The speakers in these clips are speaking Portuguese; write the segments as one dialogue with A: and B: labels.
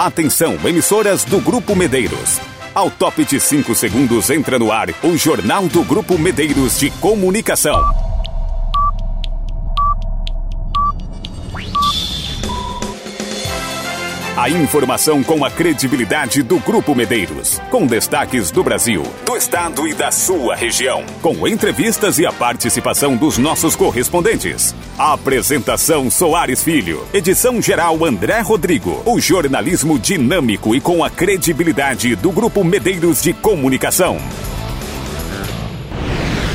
A: Atenção, emissoras do Grupo Medeiros. Ao top de 5 segundos entra no ar o Jornal do Grupo Medeiros de Comunicação. A informação com a credibilidade do Grupo Medeiros. Com destaques do Brasil, do estado e da sua região. Com entrevistas e a participação dos nossos correspondentes. A apresentação Soares Filho. Edição geral André Rodrigo. O jornalismo dinâmico e com a credibilidade do Grupo Medeiros de Comunicação.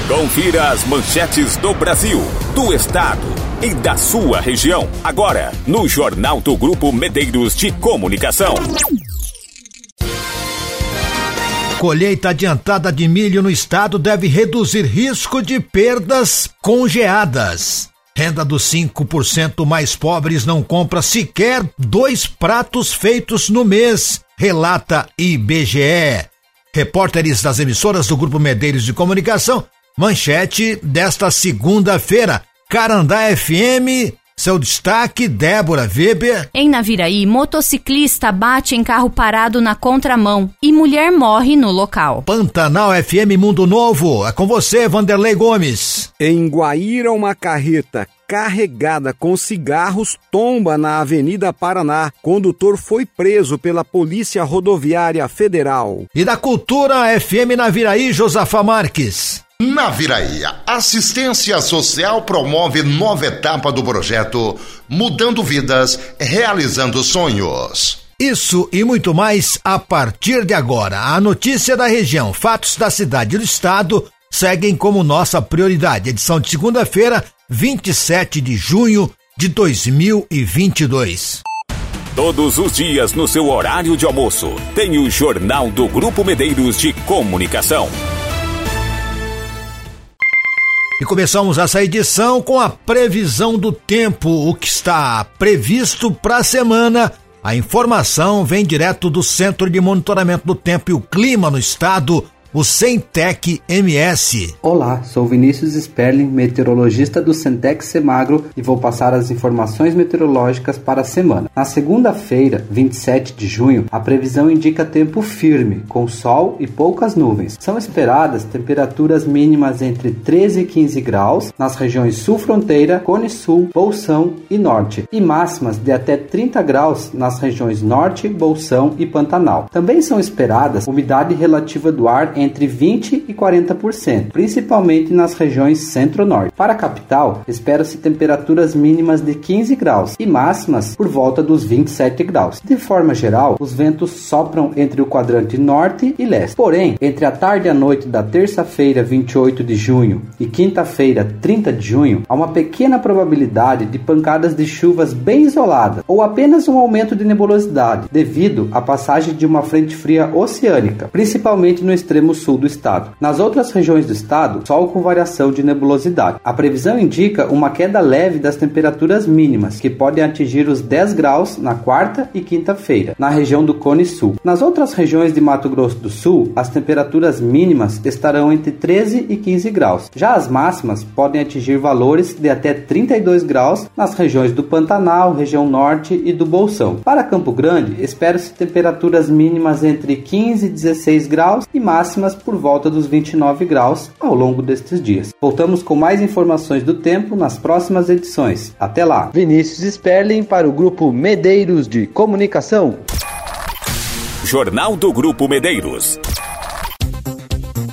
A: Confira as manchetes do Brasil, do estado e da sua região. Agora, no Jornal do Grupo Medeiros de Comunicação.
B: Colheita adiantada de milho no estado deve reduzir risco de perdas congeadas. Renda dos 5% mais pobres não compra sequer dois pratos feitos no mês, relata IBGE. Repórteres das emissoras do Grupo Medeiros de Comunicação Manchete desta segunda-feira. Carandá FM, seu destaque, Débora Weber.
C: Em Naviraí, motociclista bate em carro parado na contramão e mulher morre no local.
B: Pantanal FM Mundo Novo, é com você, Vanderlei Gomes.
D: Em Guaíra, uma carreta carregada com cigarros tomba na Avenida Paraná. Condutor foi preso pela Polícia Rodoviária Federal.
B: E da Cultura FM Naviraí, Josafá Marques.
E: Na Viraia, Assistência Social promove nova etapa do projeto Mudando Vidas, Realizando Sonhos.
B: Isso e muito mais a partir de agora. A notícia da região, fatos da cidade e do estado seguem como nossa prioridade. Edição de segunda-feira, 27 de junho de 2022.
A: Todos os dias no seu horário de almoço, tem o Jornal do Grupo Medeiros de Comunicação.
B: E começamos essa edição com a previsão do tempo, o que está previsto para a semana. A informação vem direto do Centro de Monitoramento do Tempo e o Clima no estado o Centec MS.
F: Olá, sou Vinícius Sperling, meteorologista do Centec Semagro e vou passar as informações meteorológicas para a semana. Na segunda-feira, 27 de junho, a previsão indica tempo firme, com sol e poucas nuvens. São esperadas temperaturas mínimas entre 13 e 15 graus nas regiões sul fronteira, Cone Sul, Bolsão e Norte, e máximas de até 30 graus nas regiões Norte, Bolsão e Pantanal. Também são esperadas umidade relativa do ar entre 20% e 40%, principalmente nas regiões centro-norte. Para a capital, espera-se temperaturas mínimas de 15 graus e máximas por volta dos 27 graus. De forma geral, os ventos sopram entre o quadrante norte e leste. Porém, entre a tarde e a noite da terça-feira, 28 de junho, e quinta-feira, 30 de junho, há uma pequena probabilidade de pancadas de chuvas bem isoladas ou apenas um aumento de nebulosidade devido à passagem de uma frente fria oceânica, principalmente no extremo sul do estado. Nas outras regiões do estado, sol com variação de nebulosidade. A previsão indica uma queda leve das temperaturas mínimas, que podem atingir os 10 graus na quarta e quinta-feira, na região do Cone Sul. Nas outras regiões de Mato Grosso do Sul, as temperaturas mínimas estarão entre 13 e 15 graus. Já as máximas podem atingir valores de até 32 graus nas regiões do Pantanal, região norte e do Bolsão. Para Campo Grande, espera-se temperaturas mínimas entre 15 e 16 graus e máximas máximas por volta dos 29 graus ao longo destes dias. Voltamos com mais informações do tempo nas próximas edições. Até lá!
G: Vinícius Sperling para o Grupo Medeiros de Comunicação.
A: Jornal do Grupo Medeiros.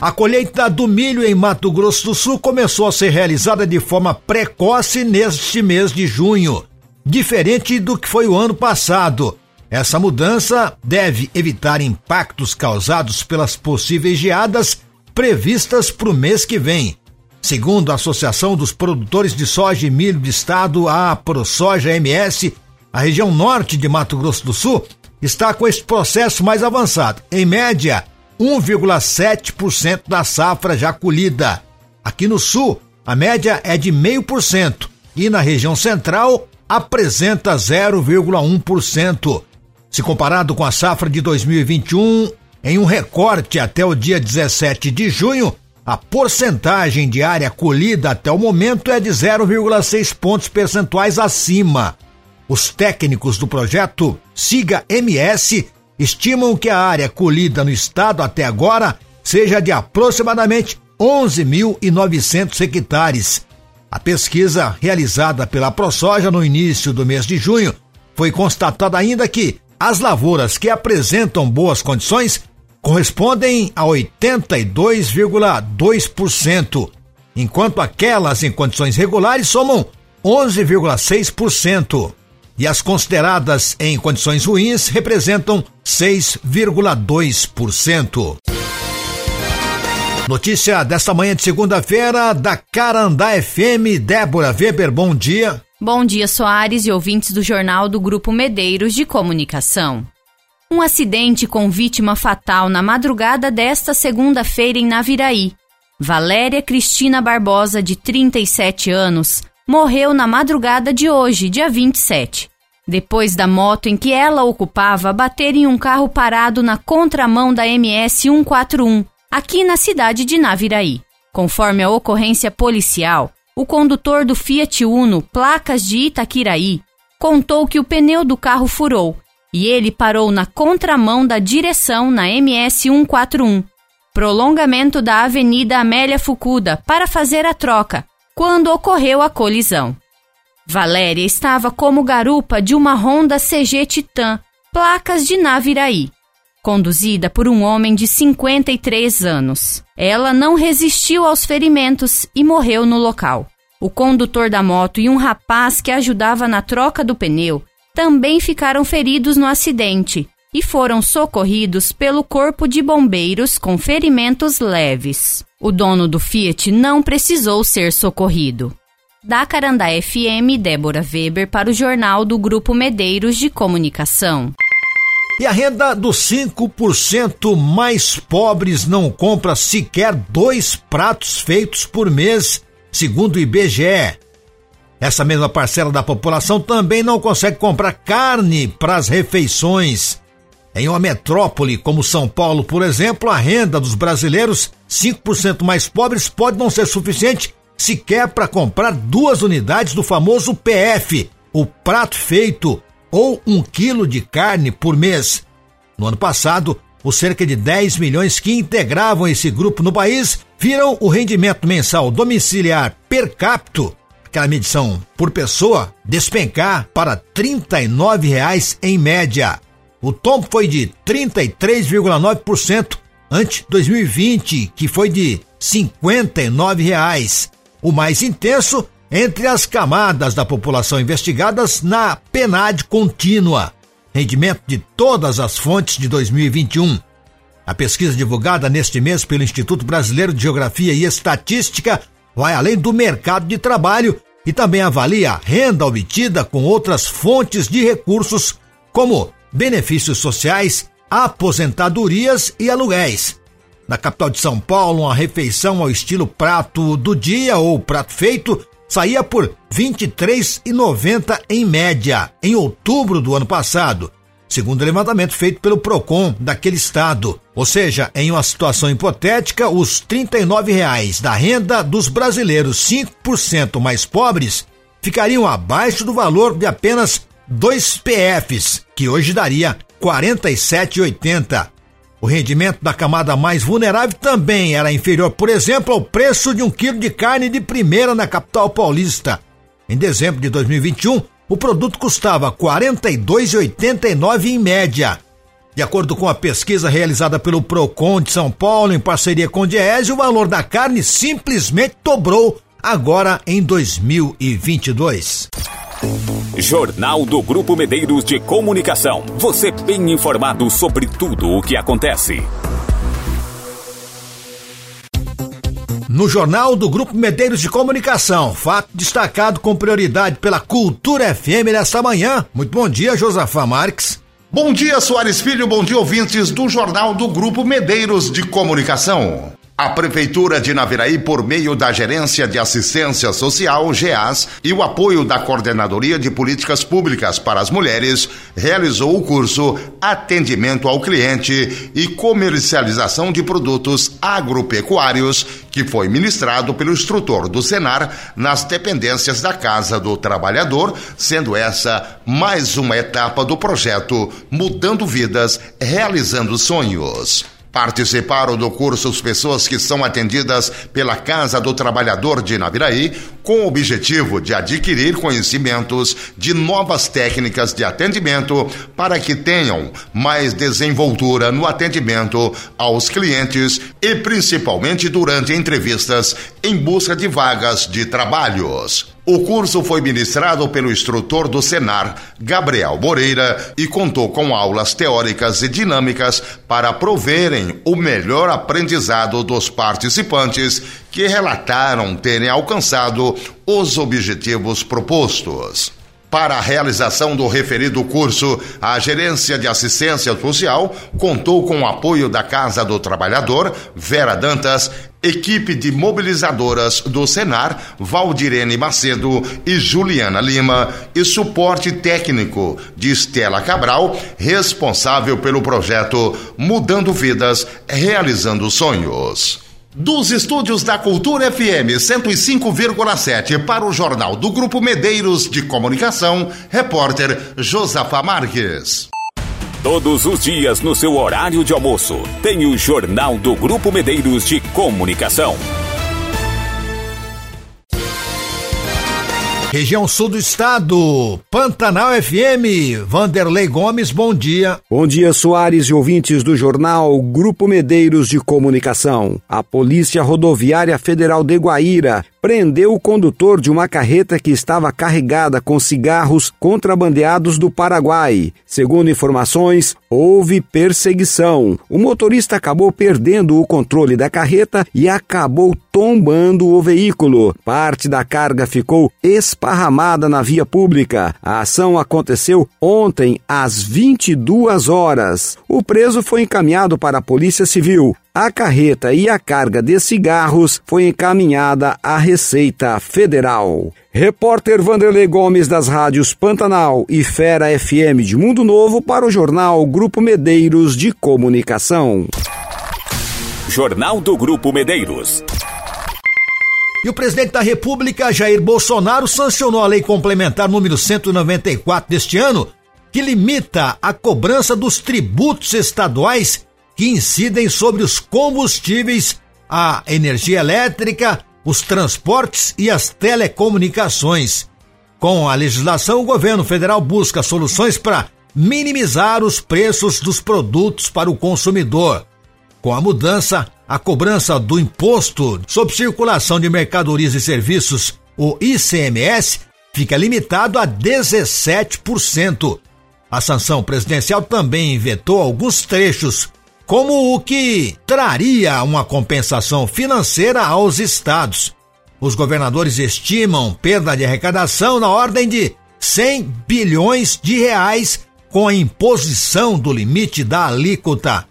B: A colheita do milho em Mato Grosso do Sul começou a ser realizada de forma precoce neste mês de junho, diferente do que foi o ano passado. Essa mudança deve evitar impactos causados pelas possíveis geadas previstas para o mês que vem. Segundo a Associação dos Produtores de Soja e Milho do Estado, a ProSoja MS, a região norte de Mato Grosso do Sul está com esse processo mais avançado. Em média, 1,7% da safra já colhida. Aqui no sul, a média é de 0,5% e na região central apresenta 0,1%. Se comparado com a safra de 2021, em um recorte até o dia 17 de junho, a porcentagem de área colhida até o momento é de 0,6 pontos percentuais acima. Os técnicos do projeto Siga MS estimam que a área colhida no estado até agora seja de aproximadamente 11.900 hectares. A pesquisa realizada pela ProSoja no início do mês de junho foi constatada ainda que as lavouras que apresentam boas condições correspondem a 82,2%, enquanto aquelas em condições regulares somam 11,6%, e as consideradas em condições ruins representam 6,2%. Notícia desta manhã de segunda-feira da Carandá FM. Débora Weber, bom dia.
H: Bom dia, Soares e ouvintes do Jornal do Grupo Medeiros de Comunicação. Um acidente com vítima fatal na madrugada desta segunda-feira em Naviraí. Valéria Cristina Barbosa, de 37 anos, morreu na madrugada de hoje, dia 27, depois da moto em que ela ocupava bater em um carro parado na contramão da MS 141, aqui na cidade de Naviraí. Conforme a ocorrência policial, o condutor do Fiat Uno, placas de Itaquiraí, contou que o pneu do carro furou e ele parou na contramão da direção na MS 141, prolongamento da Avenida Amélia Fucuda, para fazer a troca, quando ocorreu a colisão. Valéria estava como garupa de uma Honda CG Titan, placas de Naviraí conduzida por um homem de 53 anos. Ela não resistiu aos ferimentos e morreu no local. O condutor da moto e um rapaz que ajudava na troca do pneu também ficaram feridos no acidente e foram socorridos pelo Corpo de Bombeiros com ferimentos leves. O dono do Fiat não precisou ser socorrido. Da Carandá FM, Débora Weber para o Jornal do Grupo Medeiros de Comunicação.
B: E a renda dos 5% mais pobres não compra sequer dois pratos feitos por mês, segundo o IBGE. Essa mesma parcela da população também não consegue comprar carne para as refeições. Em uma metrópole como São Paulo, por exemplo, a renda dos brasileiros 5% mais pobres pode não ser suficiente sequer para comprar duas unidades do famoso PF, o prato feito ou um quilo de carne por mês. No ano passado, os cerca de 10 milhões que integravam esse grupo no país viram o rendimento mensal domiciliar per capita, aquela medição por pessoa, despencar para 39 reais em média. O tombo foi de 33,9% ante 2020, que foi de 59 reais. O mais intenso entre as camadas da população investigadas na PNAD contínua, rendimento de todas as fontes de 2021. A pesquisa divulgada neste mês pelo Instituto Brasileiro de Geografia e Estatística vai além do mercado de trabalho e também avalia a renda obtida com outras fontes de recursos, como benefícios sociais, aposentadorias e aluguéis. Na capital de São Paulo, uma refeição ao estilo prato do dia ou prato feito saía por R$ 23,90 em média em outubro do ano passado, segundo o levantamento feito pelo Procon daquele estado. Ou seja, em uma situação hipotética, os 39 reais da renda dos brasileiros 5% mais pobres ficariam abaixo do valor de apenas dois PFs, que hoje daria R$ 47,80. O rendimento da camada mais vulnerável também era inferior, por exemplo, ao preço de um quilo de carne de primeira na capital paulista. Em dezembro de 2021, o produto custava R$ 42,89 em média. De acordo com a pesquisa realizada pelo Procon de São Paulo em parceria com o Diese, o valor da carne simplesmente dobrou agora em 2022.
A: Jornal do Grupo Medeiros de Comunicação. Você bem informado sobre tudo o que acontece.
B: No Jornal do Grupo Medeiros de Comunicação, fato destacado com prioridade pela Cultura FM nesta manhã. Muito bom dia, Josafá Marques.
E: Bom dia, Soares Filho, bom dia, ouvintes do Jornal do Grupo Medeiros de Comunicação. A Prefeitura de Naviraí, por meio da Gerência de Assistência Social, GEAS, e o apoio da Coordenadoria de Políticas Públicas para as Mulheres, realizou o curso Atendimento ao Cliente e Comercialização de Produtos Agropecuários, que foi ministrado pelo instrutor do Senar nas dependências da Casa do Trabalhador, sendo essa mais uma etapa do projeto Mudando Vidas, Realizando Sonhos. Participaram do curso as pessoas que são atendidas pela Casa do Trabalhador de Naviraí, com o objetivo de adquirir conhecimentos de novas técnicas de atendimento para que tenham mais desenvoltura no atendimento aos clientes e principalmente durante entrevistas em busca de vagas de trabalhos. O curso foi ministrado pelo instrutor do Senar, Gabriel Moreira, e contou com aulas teóricas e dinâmicas para proverem o melhor aprendizado dos participantes que relataram terem alcançado os objetivos propostos. Para a realização do referido curso, a Gerência de Assistência Social contou com o apoio da Casa do Trabalhador, Vera Dantas, equipe de mobilizadoras do Senar, Valdirene Macedo e Juliana Lima, e suporte técnico de Estela Cabral, responsável pelo projeto Mudando Vidas, Realizando Sonhos. Dos estúdios da Cultura FM 105,7 para o Jornal do Grupo Medeiros de Comunicação, repórter Josafa Marques.
A: Todos os dias no seu horário de almoço, tem o Jornal do Grupo Medeiros de Comunicação.
B: Região Sul do Estado, Pantanal FM, Vanderlei Gomes, bom dia.
D: Bom dia, Soares e ouvintes do jornal Grupo Medeiros de Comunicação. A Polícia Rodoviária Federal de Guaíra prendeu o condutor de uma carreta que estava carregada com cigarros contrabandeados do Paraguai. Segundo informações, houve perseguição. O motorista acabou perdendo o controle da carreta e acabou tombando o veículo. Parte da carga ficou esparramada na via pública. A ação aconteceu ontem às 22 horas. O preso foi encaminhado para a Polícia Civil. A carreta e a carga de cigarros foi encaminhada à Receita Federal. Repórter Vanderlei Gomes das rádios Pantanal e Fera FM de Mundo Novo para o jornal Grupo Medeiros de Comunicação.
A: Jornal do Grupo Medeiros.
B: E o presidente da República, Jair Bolsonaro, sancionou a lei complementar número 194 deste ano, que limita a cobrança dos tributos estaduais que incidem sobre os combustíveis, a energia elétrica, os transportes e as telecomunicações. Com a legislação, o governo federal busca soluções para minimizar os preços dos produtos para o consumidor. Com a mudança, a cobrança do imposto sobre circulação de mercadorias e serviços, o ICMS, fica limitado a 17%. A sanção presidencial também vetou alguns trechos como o que traria uma compensação financeira aos estados. Os governadores estimam perda de arrecadação na ordem de 100 bilhões de reais com a imposição do limite da alíquota.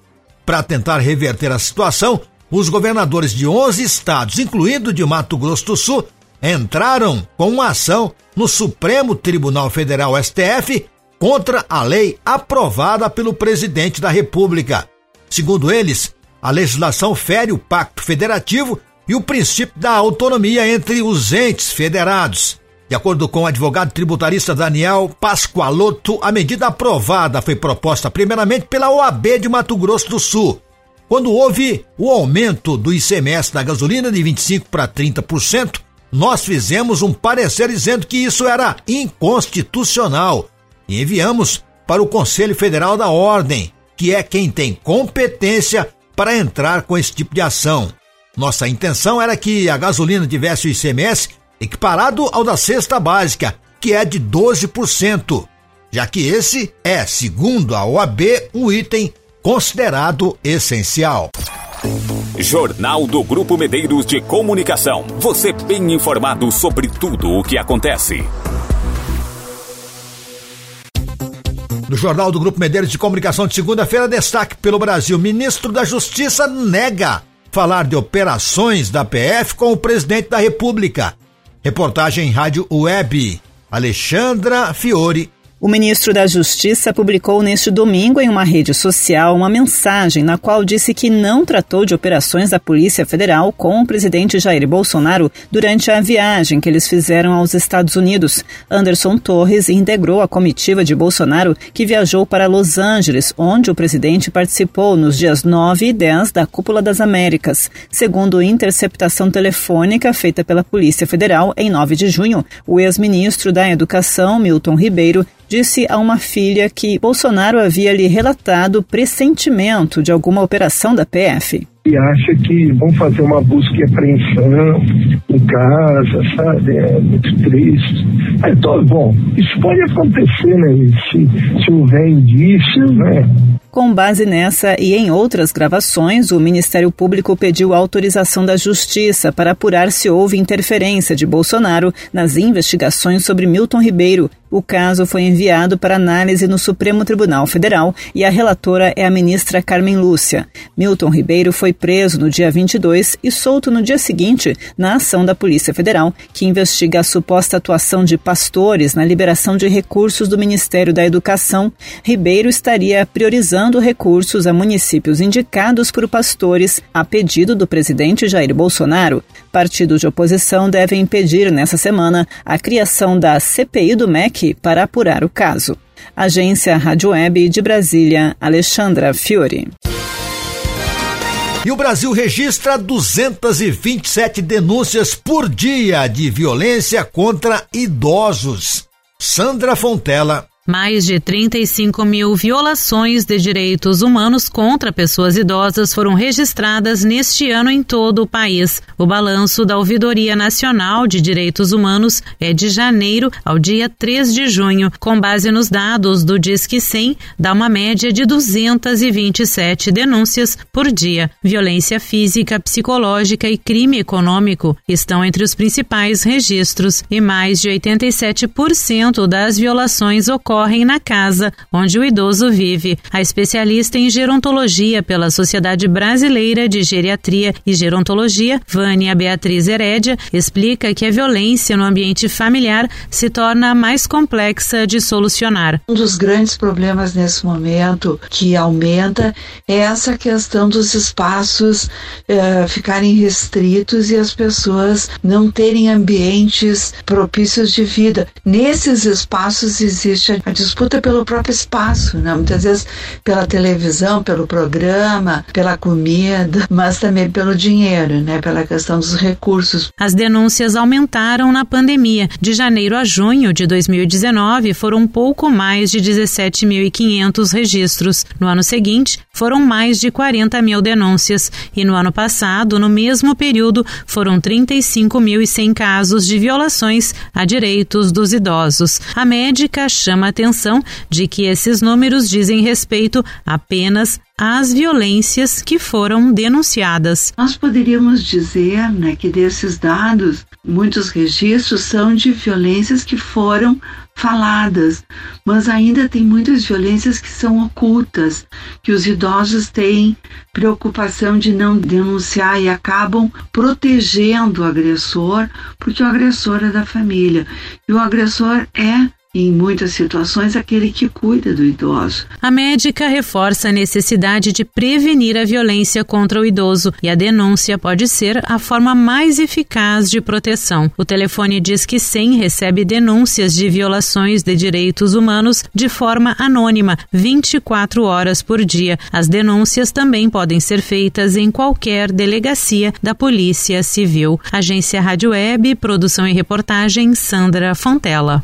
B: Para tentar reverter a situação, os governadores de 11 estados, incluindo de Mato Grosso do Sul, entraram com uma ação no Supremo Tribunal Federal STF contra a lei aprovada pelo presidente da República. Segundo eles, a legislação fere o pacto federativo e o princípio da autonomia entre os entes federados. De acordo com o advogado tributarista Daniel Pascoaloto, a medida aprovada foi proposta primeiramente pela OAB de Mato Grosso do Sul. Quando houve o aumento do ICMS da gasolina de 25% para 30%, nós fizemos um parecer dizendo que isso era inconstitucional e enviamos para o Conselho Federal da Ordem, que é quem tem competência para entrar com esse tipo de ação. Nossa intenção era que a gasolina tivesse o ICMS equiparado ao da cesta básica, que é de 12%, já que esse é, segundo a OAB, um item considerado essencial.
A: Jornal do Grupo Medeiros de Comunicação. Você bem informado sobre tudo o que acontece.
B: No Jornal do Grupo Medeiros de Comunicação de segunda-feira, destaque pelo Brasil. Ministro da Justiça nega falar de operações da PF com o presidente da República. Reportagem Rádio Web. Alexandra Fiore
I: o ministro da Justiça publicou neste domingo em uma rede social uma mensagem na qual disse que não tratou de operações da Polícia Federal com o presidente Jair Bolsonaro durante a viagem que eles fizeram aos Estados Unidos. Anderson Torres integrou a comitiva de Bolsonaro que viajou para Los Angeles, onde o presidente participou nos dias 9 e 10 da Cúpula das Américas. Segundo interceptação telefônica feita pela Polícia Federal em 9 de junho, o ex-ministro da Educação, Milton Ribeiro, disse a uma filha que Bolsonaro havia lhe relatado pressentimento de alguma operação da PF.
J: E acha que vão fazer uma busca e apreensão em casa, sabe? É muito triste. Então, bom, isso pode acontecer, né? Se, se houver indícios, né?
I: Com base nessa e em outras gravações, o Ministério Público pediu autorização da Justiça para apurar se houve interferência de Bolsonaro nas investigações sobre Milton Ribeiro. O caso foi enviado para análise no Supremo Tribunal Federal e a relatora é a ministra Carmen Lúcia. Milton Ribeiro foi preso no dia 22 e solto no dia seguinte na ação da Polícia Federal, que investiga a suposta atuação de pastores na liberação de recursos do Ministério da Educação. Ribeiro estaria priorizando recursos a municípios indicados por pastores a pedido do presidente Jair Bolsonaro. Partidos de oposição devem impedir nessa semana a criação da CPI do MEC para apurar o caso. Agência Rádio Web de Brasília, Alexandra Fiore.
B: E o Brasil registra 227 denúncias por dia de violência contra idosos. Sandra Fontela
C: mais de 35 mil violações de direitos humanos contra pessoas idosas foram registradas neste ano em todo o país. O balanço da Ouvidoria Nacional de Direitos Humanos é de janeiro ao dia 3 de junho. Com base nos dados do Disque 100, dá uma média de 227 denúncias por dia. Violência física, psicológica e crime econômico estão entre os principais registros e mais de 87% das violações ocorrem ocorrem na casa onde o idoso vive. A especialista em gerontologia pela Sociedade Brasileira de Geriatria e Gerontologia, Vânia Beatriz Herédia, explica que a violência no ambiente familiar se torna mais complexa de solucionar.
K: Um dos grandes problemas nesse momento que aumenta é essa questão dos espaços eh, ficarem restritos e as pessoas não terem ambientes propícios de vida. Nesses espaços existe a disputa pelo próprio espaço, né? muitas vezes pela televisão, pelo programa, pela comida, mas também pelo dinheiro, né? pela questão dos recursos.
C: As denúncias aumentaram na pandemia. De janeiro a junho de 2019, foram pouco mais de 17.500 registros. No ano seguinte, foram mais de 40 mil denúncias. E no ano passado, no mesmo período, foram 35.100 casos de violações a direitos dos idosos. A médica chama atenção de que esses números dizem respeito apenas às violências que foram denunciadas.
K: Nós poderíamos dizer né, que desses dados, muitos registros são de violências que foram faladas, mas ainda tem muitas violências que são ocultas, que os idosos têm preocupação de não denunciar e acabam protegendo o agressor, porque o agressor é da família e o agressor é em muitas situações, aquele que cuida do idoso.
C: A médica reforça a necessidade de prevenir a violência contra o idoso e a denúncia pode ser a forma mais eficaz de proteção. O telefone diz que 100 recebe denúncias de violações de direitos humanos de forma anônima, 24 horas por dia. As denúncias também podem ser feitas em qualquer delegacia da Polícia Civil. Agência Rádio Web, produção e reportagem Sandra Fontela.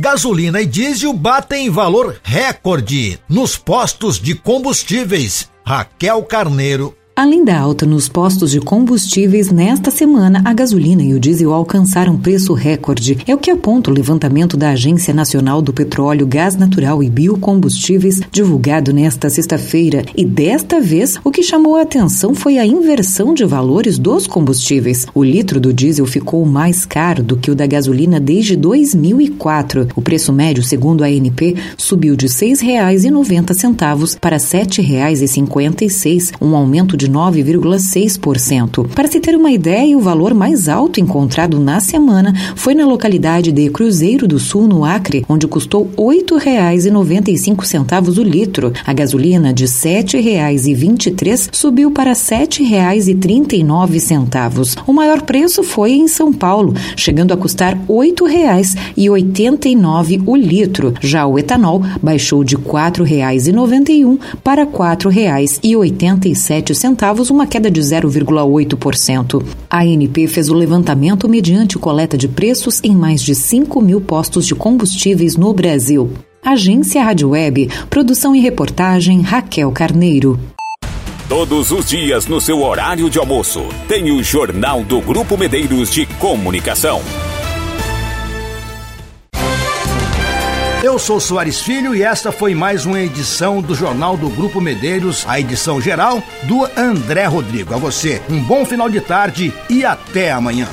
B: Gasolina e diesel batem valor recorde nos postos de combustíveis. Raquel Carneiro
L: Além da alta nos postos de combustíveis, nesta semana a gasolina e o diesel alcançaram preço recorde. É o que aponta o levantamento da Agência Nacional do Petróleo, Gás Natural e Biocombustíveis, divulgado nesta sexta-feira. E desta vez, o que chamou a atenção foi a inversão de valores dos combustíveis. O litro do diesel ficou mais caro do que o da gasolina desde 2004. O preço médio, segundo a ANP, subiu de R$ 6,90 para R$ 7,56, um aumento de 9,6%. Para se ter uma ideia, o valor mais alto encontrado na semana foi na localidade de Cruzeiro do Sul, no Acre, onde custou R$ 8,95 o litro. A gasolina de R$ 7,23 subiu para R$ 7,39. O maior preço foi em São Paulo, chegando a custar R$ 8,89 o litro. Já o etanol baixou de R$ 4,91 para R$ 4,87, uma queda de 0,8%. A ANP fez o levantamento mediante coleta de preços em mais de 5 mil postos de combustíveis no Brasil. Agência Rádio Web, produção e reportagem Raquel Carneiro.
A: Todos os dias no seu horário de almoço, tem o Jornal do Grupo Medeiros de Comunicação.
B: Eu sou Soares Filho e esta foi mais uma edição do Jornal do Grupo Medeiros, a edição geral do André Rodrigo. A você, um bom final de tarde e até amanhã.